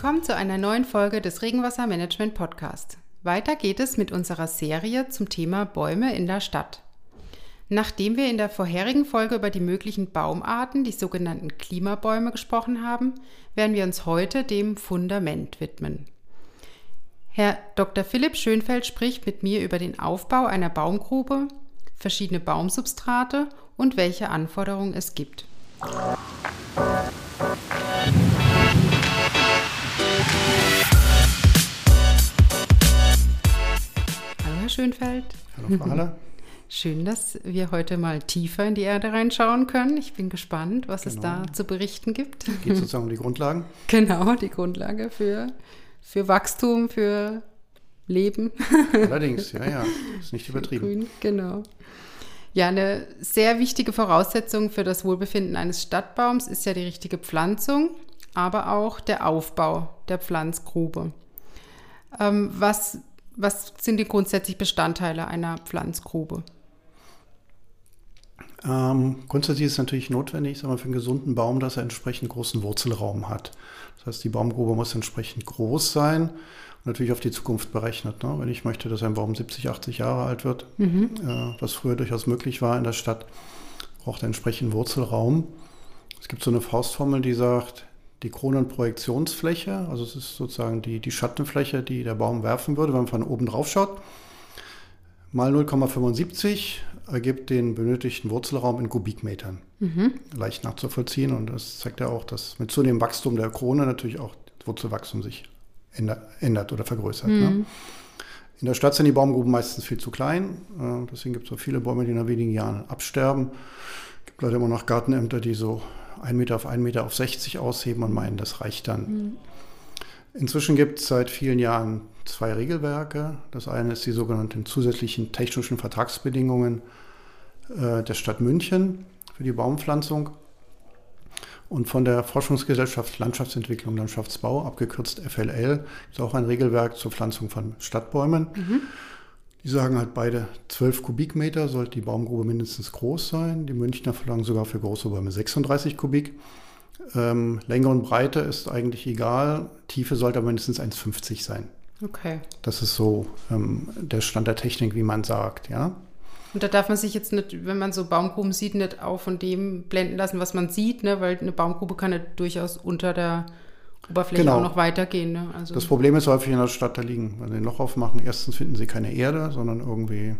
Willkommen zu einer neuen Folge des Regenwassermanagement Podcast. Weiter geht es mit unserer Serie zum Thema Bäume in der Stadt. Nachdem wir in der vorherigen Folge über die möglichen Baumarten, die sogenannten Klimabäume, gesprochen haben, werden wir uns heute dem Fundament widmen. Herr Dr. Philipp Schönfeld spricht mit mir über den Aufbau einer Baumgrube, verschiedene Baumsubstrate und welche Anforderungen es gibt. Schönfeld. Hallo Frau Haller. Schön, dass wir heute mal tiefer in die Erde reinschauen können. Ich bin gespannt, was genau. es da genau. zu berichten gibt. Geht sozusagen um die Grundlagen. Genau, die Grundlage für, für Wachstum, für Leben. Allerdings, ja, ja, ist nicht übertrieben. Grün, genau. Ja, eine sehr wichtige Voraussetzung für das Wohlbefinden eines Stadtbaums ist ja die richtige Pflanzung, aber auch der Aufbau der Pflanzgrube. Ähm, was, was sind die grundsätzlichen Bestandteile einer Pflanzgrube? Ähm, grundsätzlich ist es natürlich notwendig, sagen wir, für einen gesunden Baum, dass er entsprechend großen Wurzelraum hat. Das heißt, die Baumgrube muss entsprechend groß sein und natürlich auf die Zukunft berechnet. Ne? Wenn ich möchte, dass ein Baum 70, 80 Jahre alt wird, mhm. äh, was früher durchaus möglich war in der Stadt, braucht er entsprechend Wurzelraum. Es gibt so eine Faustformel, die sagt, die Kronenprojektionsfläche, also es ist sozusagen die, die Schattenfläche, die der Baum werfen würde, wenn man von oben drauf schaut, mal 0,75 ergibt den benötigten Wurzelraum in Kubikmetern. Mhm. Leicht nachzuvollziehen und das zeigt ja auch, dass mit zunehmendem Wachstum der Krone natürlich auch das Wurzelwachstum sich ändert oder vergrößert. Ne? Mhm. Ne? In der Stadt sind die Baumgruben meistens viel zu klein, äh, deswegen gibt es so viele Bäume, die nach wenigen Jahren absterben. Es gibt leider immer noch Gartenämter, die so ein Meter auf ein Meter auf 60 ausheben und meinen, das reicht dann. Mhm. Inzwischen gibt es seit vielen Jahren zwei Regelwerke. Das eine ist die sogenannten zusätzlichen technischen Vertragsbedingungen äh, der Stadt München für die Baumpflanzung und von der Forschungsgesellschaft Landschaftsentwicklung und Landschaftsbau, abgekürzt FLL, ist auch ein Regelwerk zur Pflanzung von Stadtbäumen. Mhm. Die sagen halt beide 12 Kubikmeter sollte die Baumgrube mindestens groß sein. Die Münchner verlangen sogar für große Bäume 36 Kubik. Ähm, Länge und Breite ist eigentlich egal. Tiefe sollte aber mindestens 1,50 sein. Okay. Das ist so ähm, der Stand der Technik, wie man sagt, ja. Und da darf man sich jetzt nicht, wenn man so Baumgruben sieht, nicht auch von dem blenden lassen, was man sieht, ne? weil eine Baumgrube kann ja durchaus unter der Oberfläche genau. auch noch weitergehen. Ne? Also das Problem ist häufig in der Stadt, da liegen, wenn sie ein Loch aufmachen, erstens finden sie keine Erde, sondern irgendwie,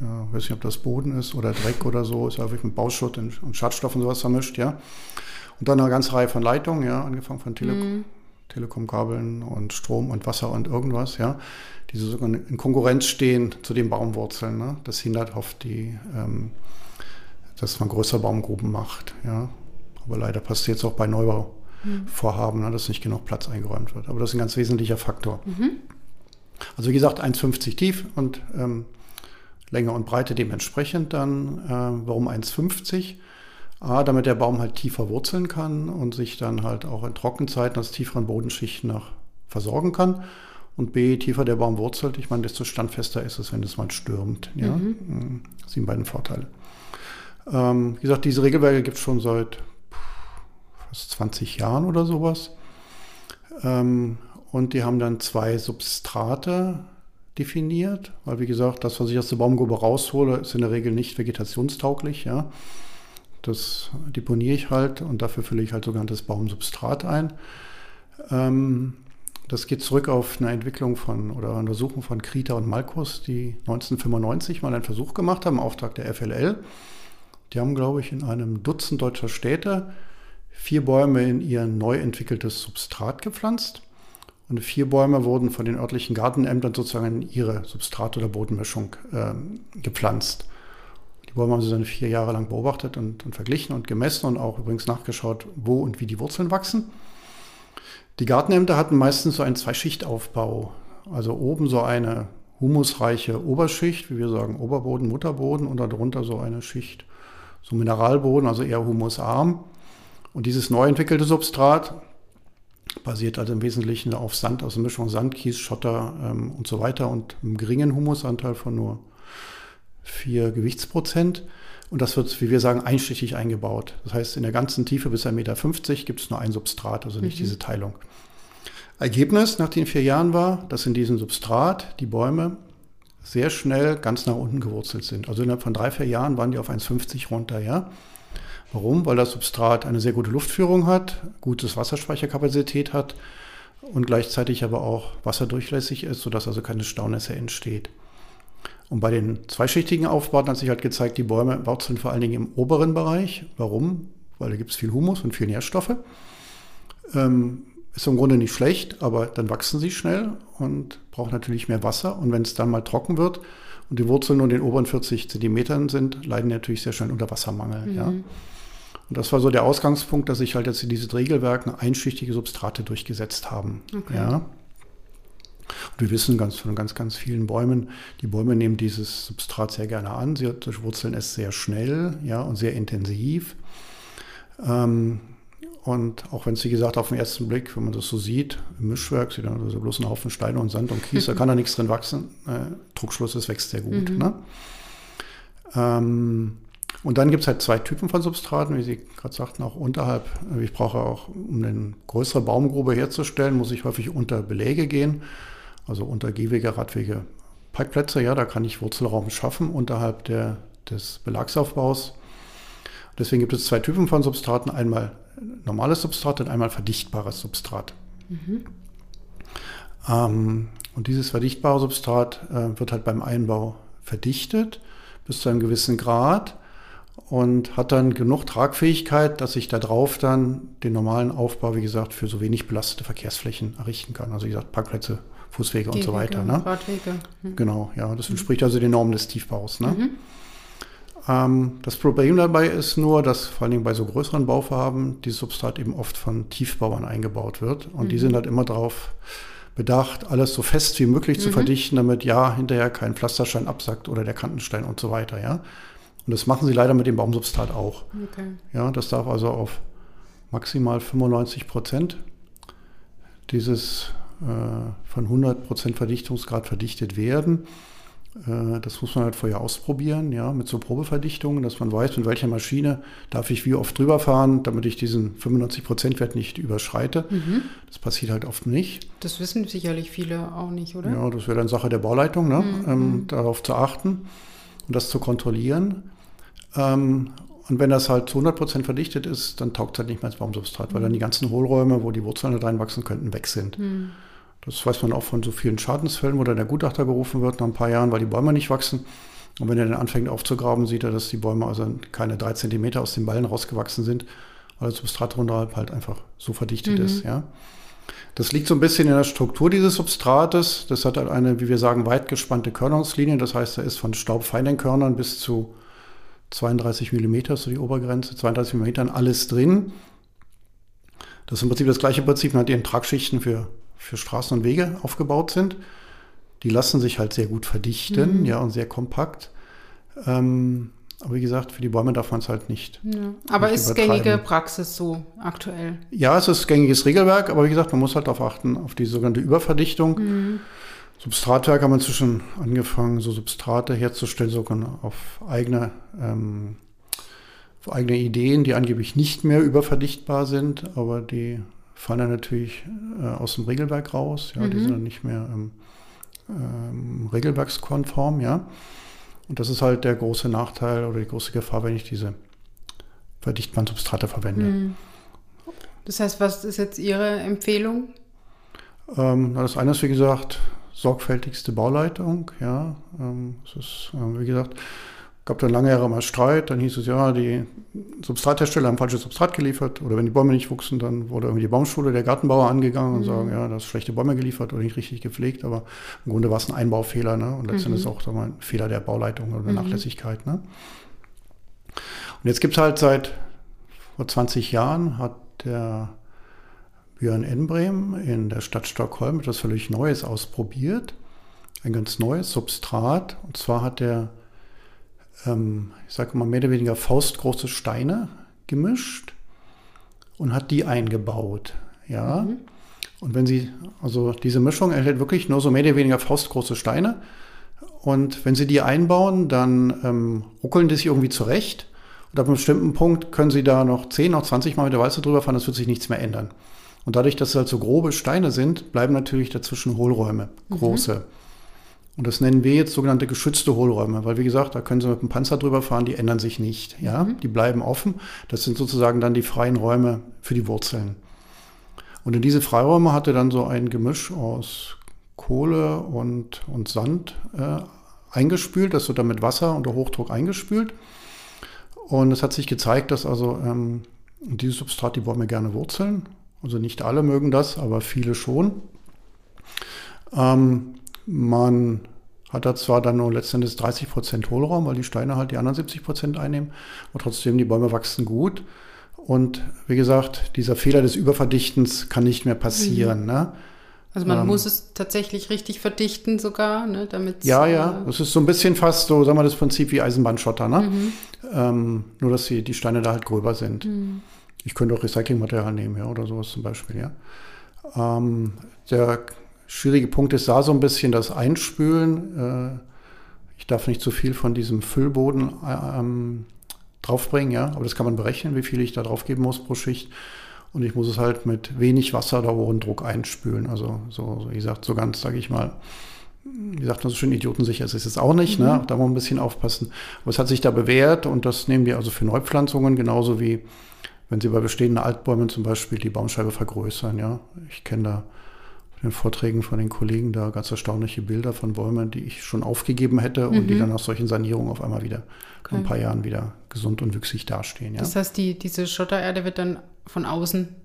ja, weiß nicht, ob das Boden ist oder Dreck oder so, ist häufig mit Bauschutt und Schadstoffen sowas vermischt, ja. Und dann eine ganze Reihe von Leitungen, ja, angefangen von Tele mhm. Telekom-Kabeln und Strom und Wasser und irgendwas, ja, die sogar in Konkurrenz stehen zu den Baumwurzeln. Ne? Das hindert oft die, ähm, dass man größere Baumgruben macht, ja. Aber leider passiert es auch bei Neubau mhm. vorhaben, ne, dass nicht genug Platz eingeräumt wird. Aber das ist ein ganz wesentlicher Faktor. Mhm. Also wie gesagt, 1,50 tief und ähm, Länge und Breite dementsprechend dann. Äh, warum 1,50? A, damit der Baum halt tiefer wurzeln kann und sich dann halt auch in Trockenzeiten aus tieferen Bodenschichten noch versorgen kann. Und B, tiefer der Baum wurzelt, ich meine, desto standfester ist es, wenn es mal stürmt. Ja? Mhm. mhm. Das sind beiden Vorteile. Ähm, wie gesagt, diese Regelwerke gibt es schon seit fast 20 Jahren oder sowas. Ähm, und die haben dann zwei Substrate definiert, weil wie gesagt, das, was ich aus der Baumgrube raushole, ist in der Regel nicht vegetationstauglich. Ja. Das deponiere ich halt und dafür fülle ich halt sogenanntes Baumsubstrat ein. Ähm, das geht zurück auf eine Entwicklung von oder Untersuchung von Krita und Malkus, die 1995 mal einen Versuch gemacht haben, im Auftrag der FLL. Die haben, glaube ich, in einem Dutzend deutscher Städte vier Bäume in ihr neu entwickeltes Substrat gepflanzt. Und vier Bäume wurden von den örtlichen Gartenämtern sozusagen in ihre Substrat- oder Bodenmischung äh, gepflanzt. Die Bäume haben sie dann vier Jahre lang beobachtet und, und, verglichen und gemessen und auch übrigens nachgeschaut, wo und wie die Wurzeln wachsen. Die Gartenämter hatten meistens so einen Zweischichtaufbau. Also oben so eine humusreiche Oberschicht, wie wir sagen, Oberboden, Mutterboden und darunter so eine Schicht, so Mineralboden, also eher humusarm. Und dieses neu entwickelte Substrat basiert also im Wesentlichen auf Sand, also Mischung Sand, Kies, Schotter ähm, und so weiter und einem geringen Humusanteil von nur 4 Gewichtsprozent. Und das wird, wie wir sagen, einstichig eingebaut. Das heißt, in der ganzen Tiefe bis 1,50 Meter gibt es nur ein Substrat, also nicht mhm. diese Teilung. Ergebnis nach den vier Jahren war, dass in diesem Substrat die Bäume sehr schnell ganz nach unten gewurzelt sind. Also innerhalb von drei, vier Jahren waren die auf 1,50 runter, ja. Warum? Weil das Substrat eine sehr gute Luftführung hat, gutes Wasserspeicherkapazität hat und gleichzeitig aber auch wasserdurchlässig ist, sodass also keine Staunässe entsteht. Und bei den zweischichtigen Aufbauten hat sich halt gezeigt, die Bäume wurzeln vor allen Dingen im oberen Bereich. Warum? Weil da gibt es viel Humus und viel Nährstoffe. Ähm, ist im Grunde nicht schlecht, aber dann wachsen sie schnell und brauchen natürlich mehr Wasser. Und wenn es dann mal trocken wird und die Wurzeln nur in den oberen 40 Zentimetern sind, leiden natürlich sehr schnell unter Wassermangel. Mhm. Ja. Und das war so der Ausgangspunkt, dass sich halt jetzt in diesen Regelwerken einschichtige Substrate durchgesetzt haben. Okay. Ja. Und wir wissen ganz von ganz, ganz vielen Bäumen, die Bäume nehmen dieses Substrat sehr gerne an. Sie durchwurzeln es sehr schnell ja, und sehr intensiv. Ähm, und auch wenn es, wie gesagt, auf den ersten Blick, wenn man das so sieht, im Mischwerk, sieht man also bloß ein Haufen Steine und Sand und Kies, da kann da nichts drin wachsen. Äh, Druckschluss, es wächst sehr gut. Mhm. Ne? Ähm, und dann gibt es halt zwei Typen von Substraten, wie Sie gerade sagten, auch unterhalb. Ich brauche auch, um eine größere Baumgrube herzustellen, muss ich häufig unter Beläge gehen, also unter Gehwege, Radwege, Parkplätze. Ja, da kann ich Wurzelraum schaffen unterhalb der, des Belagsaufbaus. Deswegen gibt es zwei Typen von Substraten. Einmal normales Substrat und einmal verdichtbares Substrat. Mhm. Ähm, und dieses verdichtbare Substrat äh, wird halt beim Einbau verdichtet bis zu einem gewissen Grad und hat dann genug Tragfähigkeit, dass ich da drauf dann den normalen Aufbau, wie gesagt, für so wenig belastete Verkehrsflächen errichten kann. Also wie gesagt, Parkplätze, Fußwege Die und so weiter. Ne? Radwege. Mhm. Genau, ja, das entspricht also den Normen des Tiefbaus. Ne? Mhm. Ähm, das Problem dabei ist nur, dass vor allen Dingen bei so größeren Bauvorhaben dieses Substrat eben oft von Tiefbauern eingebaut wird. Und mhm. die sind halt immer darauf bedacht, alles so fest wie möglich mhm. zu verdichten, damit ja hinterher kein Pflasterstein absackt oder der Kantenstein und so weiter, ja. Und das machen sie leider mit dem Baumsubstrat auch. Okay. Ja, das darf also auf maximal 95 Prozent dieses äh, von 100 Prozent Verdichtungsgrad verdichtet werden. Äh, das muss man halt vorher ausprobieren, ja, mit so Probeverdichtungen, dass man weiß, mit welcher Maschine darf ich wie oft drüber fahren, damit ich diesen 95%-Wert nicht überschreite. Mhm. Das passiert halt oft nicht. Das wissen sicherlich viele auch nicht, oder? Ja, das wäre dann Sache der Bauleitung, ne? Mhm. Ähm, darauf zu achten und das zu kontrollieren. Ähm, und wenn das halt zu 100% verdichtet ist, dann taugt es halt nicht mehr als Baumsubstrat, weil dann die ganzen Hohlräume, wo die Wurzeln reinwachsen könnten, weg sind. Mhm. Das weiß man auch von so vielen Schadensfällen, wo dann der Gutachter gerufen wird nach ein paar Jahren, weil die Bäume nicht wachsen. Und wenn er dann anfängt aufzugraben, sieht er, dass die Bäume also keine drei Zentimeter aus den Ballen rausgewachsen sind, weil das Substrat unterhalb halt einfach so verdichtet mhm. ist. Ja. Das liegt so ein bisschen in der Struktur dieses Substrates. Das hat halt eine, wie wir sagen, weit gespannte Körnungslinie. Das heißt, da ist von staubfeinen Körnern bis zu 32 Millimeter, so die Obergrenze, 32 Millimeter, alles drin. Das ist im Prinzip das gleiche Prinzip. Hat eben Tragschichten für für Straßen und Wege aufgebaut sind. Die lassen sich halt sehr gut verdichten, mhm. ja, und sehr kompakt. Ähm, aber wie gesagt, für die Bäume darf man es halt nicht. Ja. Aber nicht ist gängige Praxis so aktuell? Ja, es ist gängiges Regelwerk, aber wie gesagt, man muss halt darauf achten, auf die sogenannte Überverdichtung. Mhm. Substratwerk haben inzwischen angefangen, so Substrate herzustellen, sogar auf eigene, ähm, auf eigene Ideen, die angeblich nicht mehr überverdichtbar sind, aber die fallen dann natürlich äh, aus dem Regelwerk raus. Ja, mhm. Die sind dann nicht mehr ähm, ähm, regelwerkskonform, ja. Und das ist halt der große Nachteil oder die große Gefahr, wenn ich diese verdichtbaren Substrate verwende. Mhm. Das heißt, was ist jetzt Ihre Empfehlung? Ähm, das eine ist, wie gesagt, sorgfältigste Bauleitung. Ja, ähm, das ist, äh, wie gesagt, gab dann lange Jahre mal Streit. Dann hieß es, ja, die Substrathersteller haben falsches Substrat geliefert. Oder wenn die Bäume nicht wuchsen, dann wurde irgendwie die Baumschule der Gartenbauer angegangen und mhm. sagen, ja, das schlechte Bäume geliefert oder nicht richtig gepflegt. Aber im Grunde war es ein Einbaufehler. Ne? Und letztendlich mhm. auch mal, ein Fehler der Bauleitung oder der mhm. Nachlässigkeit. Ne? Und jetzt gibt es halt seit vor 20 Jahren, hat der Björn Enbrem in der Stadt Stockholm etwas völlig Neues ausprobiert. Ein ganz neues Substrat. Und zwar hat er ähm, ich sage mal, mehr oder weniger faustgroße Steine gemischt und hat die eingebaut. Ja. Mhm. Und wenn Sie, also diese Mischung erhält wirklich nur so mehr oder weniger faustgroße Steine. Und wenn Sie die einbauen, dann ähm, ruckeln die sich irgendwie zurecht. Und ab einem bestimmten Punkt können Sie da noch 10, noch 20 Mal mit der Walze drüber fahren, das wird sich nichts mehr ändern. Und dadurch, dass es halt so grobe Steine sind, bleiben natürlich dazwischen Hohlräume, große. Mhm. Und das nennen wir jetzt sogenannte geschützte Hohlräume, weil wie gesagt, da können Sie mit dem Panzer drüber fahren, die ändern sich nicht. Ja, mhm. die bleiben offen. Das sind sozusagen dann die freien Räume für die Wurzeln. Und in diese Freiräume hatte dann so ein Gemisch aus Kohle und, und Sand äh, eingespült. Das wird dann mit Wasser unter Hochdruck eingespült. Und es hat sich gezeigt, dass also ähm, dieses Substrat die Bäume gerne wurzeln. Also nicht alle mögen das, aber viele schon. Ähm, man hat da zwar dann nur letztendlich 30 Prozent Hohlraum, weil die Steine halt die anderen 70 Prozent einnehmen, aber trotzdem die Bäume wachsen gut. Und wie gesagt, dieser Fehler des Überverdichtens kann nicht mehr passieren. Mhm. Ne? Also man ähm, muss es tatsächlich richtig verdichten sogar, ne, damit Ja, ja, äh, das ist so ein bisschen fast so, sagen wir das Prinzip wie Eisenbahnschotter, ne? Mhm. Ähm, nur, dass die, die Steine da halt gröber sind. Mhm. Ich könnte auch Recyclingmaterial nehmen, ja, oder sowas zum Beispiel, ja. Ähm, der schwierige Punkt ist da so ein bisschen das Einspülen. Äh, ich darf nicht zu viel von diesem Füllboden äh, ähm, draufbringen, ja, aber das kann man berechnen, wie viel ich da drauf geben muss pro Schicht. Und ich muss es halt mit wenig Wasser oder hohem Druck einspülen. Also so, so wie gesagt, so ganz, sage ich mal, wie sagt man so schön, idiotensicher ist es jetzt auch nicht. Ne? Mhm. Ne? Da muss man ein bisschen aufpassen. Aber es hat sich da bewährt und das nehmen wir also für Neupflanzungen genauso wie wenn Sie bei bestehenden Altbäumen zum Beispiel die Baumscheibe vergrößern. Ja, ich kenne da in den Vorträgen von den Kollegen da ganz erstaunliche Bilder von Bäumen, die ich schon aufgegeben hätte und die mhm. dann nach solchen Sanierungen auf einmal wieder okay. ein paar Jahren wieder gesund und wüchsig dastehen. Ja? Das heißt, die, diese Schottererde wird dann von außen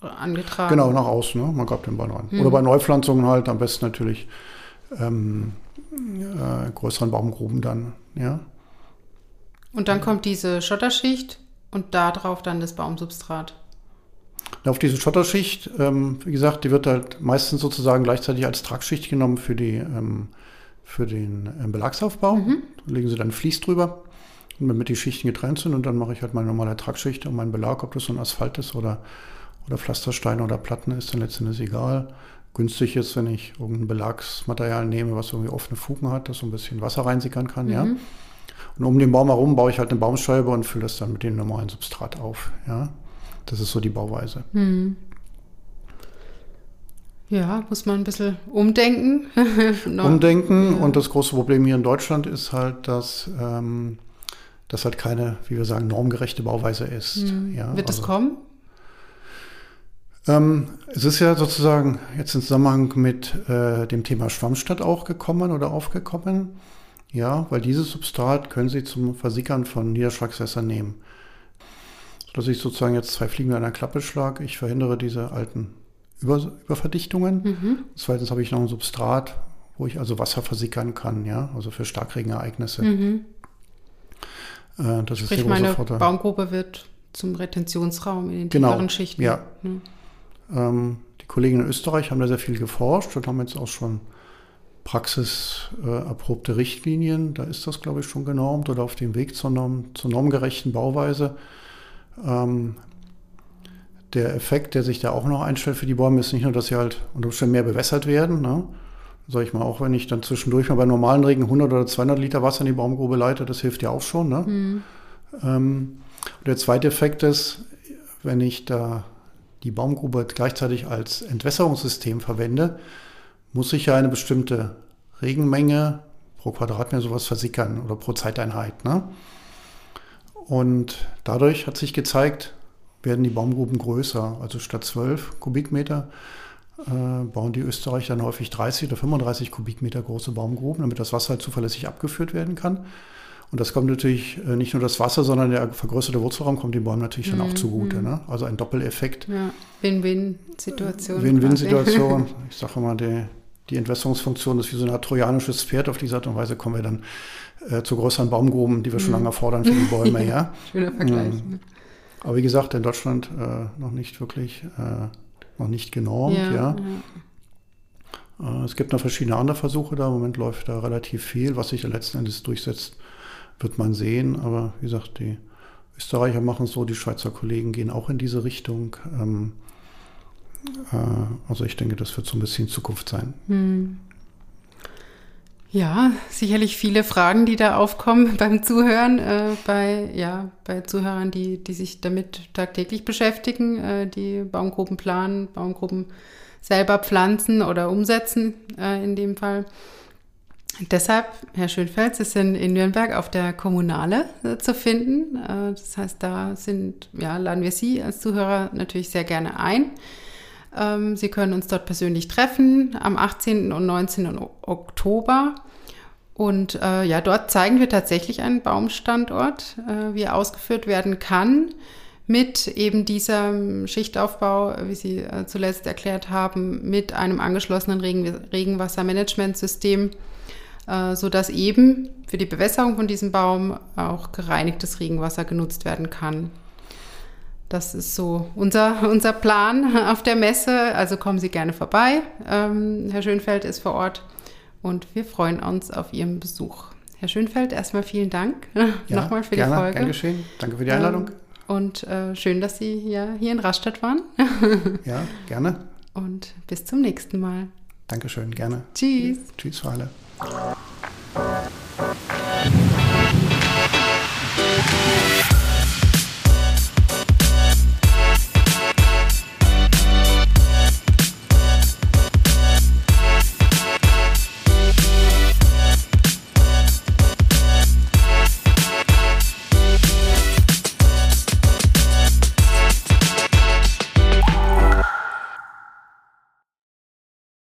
angetragen? Genau, nach außen. Ne? Man gab den Ball rein. Mhm. Oder bei Neupflanzungen halt am besten natürlich ähm, äh, größeren Baumgruben dann. Ja? Und dann kommt diese Schotterschicht und darauf dann das Baumsubstrat. Auf diese Schotterschicht, ähm, wie gesagt, die wird halt meistens sozusagen gleichzeitig als Tragschicht genommen für, die, ähm, für den ähm, Belagsaufbau. Mhm. Da legen sie dann Vlies drüber, damit die Schichten getrennt sind. Und dann mache ich halt meine normale Tragschicht und meinen Belag, ob das so ein Asphalt ist oder, oder Pflasterstein oder Platten ist, dann letztendlich egal. Günstig ist, wenn ich irgendein Belagsmaterial nehme, was irgendwie offene Fugen hat, das so ein bisschen Wasser reinsickern kann, mhm. ja. Und um den Baum herum baue ich halt eine Baumscheibe und fülle das dann mit dem normalen Substrat auf, ja. Das ist so die Bauweise. Hm. Ja, muss man ein bisschen umdenken. umdenken. Ja. Und das große Problem hier in Deutschland ist halt, dass ähm, das halt keine, wie wir sagen, normgerechte Bauweise ist. Hm. Ja, Wird also, kommen? Ähm, es ist ja sozusagen jetzt im Zusammenhang mit äh, dem Thema Schwammstadt auch gekommen oder aufgekommen. Ja, weil dieses Substrat können Sie zum Versickern von Niederschlagswässern nehmen dass ich sozusagen jetzt zwei Fliegen mit einer Klappe schlage. Ich verhindere diese alten Über Überverdichtungen. Mhm. Zweitens habe ich noch ein Substrat, wo ich also Wasser versickern kann, ja, also für Starkregenereignisse. Mhm. Äh, das Sprich, ist meine Baumgruppe wird zum Retentionsraum in den genau, tieferen Schichten. Ja. Mhm. Ähm, die Kollegen in Österreich haben da sehr viel geforscht und haben jetzt auch schon praxiserprobte äh, Richtlinien. Da ist das, glaube ich, schon genormt oder auf dem Weg zur, Norm, zur normgerechten Bauweise. Ähm, der Effekt, der sich da auch noch einstellt für die Bäume, ist nicht nur, dass sie halt unter Umständen mehr bewässert werden. Ne? Sag ich mal, auch wenn ich dann zwischendurch mal bei normalen Regen 100 oder 200 Liter Wasser in die Baumgrube leite, das hilft ja auch schon. Ne? Mhm. Ähm, der zweite Effekt ist, wenn ich da die Baumgrube gleichzeitig als Entwässerungssystem verwende, muss ich ja eine bestimmte Regenmenge pro Quadratmeter sowas versickern oder pro Zeiteinheit. Ne? Und dadurch hat sich gezeigt, werden die Baumgruben größer. Also statt 12 Kubikmeter äh, bauen die Österreicher dann häufig 30 oder 35 Kubikmeter große Baumgruben, damit das Wasser halt zuverlässig abgeführt werden kann. Und das kommt natürlich äh, nicht nur das Wasser, sondern der vergrößerte Wurzelraum kommt den Bäumen natürlich dann auch mhm, zugute. Mhm. Ne? Also ein Doppeleffekt. Ja, Win-Win-Situation. Win-Win-Situation. Ich sage immer, die, die Entwässerungsfunktion ist wie so ein trojanisches Pferd. Auf diese Art und Weise kommen wir dann äh, zu größeren Baumgruben, die wir schon mhm. lange fordern für die Bäume. ja. Schöner Vergleich. Mhm. Aber wie gesagt, in Deutschland äh, noch nicht wirklich, äh, noch nicht genormt. Ja, ja. ja. Äh, es gibt noch verschiedene andere Versuche da. Im Moment läuft da relativ viel. Was sich da letzten Endes durchsetzt, wird man sehen. Aber wie gesagt, die Österreicher machen es so, die Schweizer Kollegen gehen auch in diese Richtung. Ähm, äh, also ich denke, das wird so ein bisschen Zukunft sein. Hm. Ja, sicherlich viele Fragen, die da aufkommen beim Zuhören, äh, bei, ja, bei Zuhörern, die, die sich damit tagtäglich beschäftigen, äh, die Baumgruppen planen, Baumgruppen selber pflanzen oder umsetzen äh, in dem Fall. Deshalb, Herr Schönfeld, Sie sind in Nürnberg auf der Kommunale äh, zu finden. Äh, das heißt, da sind, ja, laden wir Sie als Zuhörer natürlich sehr gerne ein. Ähm, Sie können uns dort persönlich treffen am 18. und 19. Oktober. Und äh, ja, dort zeigen wir tatsächlich einen Baumstandort, äh, wie er ausgeführt werden kann, mit eben diesem Schichtaufbau, wie Sie äh, zuletzt erklärt haben, mit einem angeschlossenen Regen Regenwassermanagementsystem, äh, sodass eben für die Bewässerung von diesem Baum auch gereinigtes Regenwasser genutzt werden kann. Das ist so unser, unser Plan auf der Messe. Also kommen Sie gerne vorbei. Ähm, Herr Schönfeld ist vor Ort und wir freuen uns auf Ihren Besuch. Herr Schönfeld, erstmal vielen Dank ja, nochmal für gerne, die Folge. Gern geschehen. Danke für die Einladung. Ähm, und äh, schön, dass Sie ja hier in Rastatt waren. ja, gerne. Und bis zum nächsten Mal. Dankeschön, gerne. Tschüss. Tschüss für alle.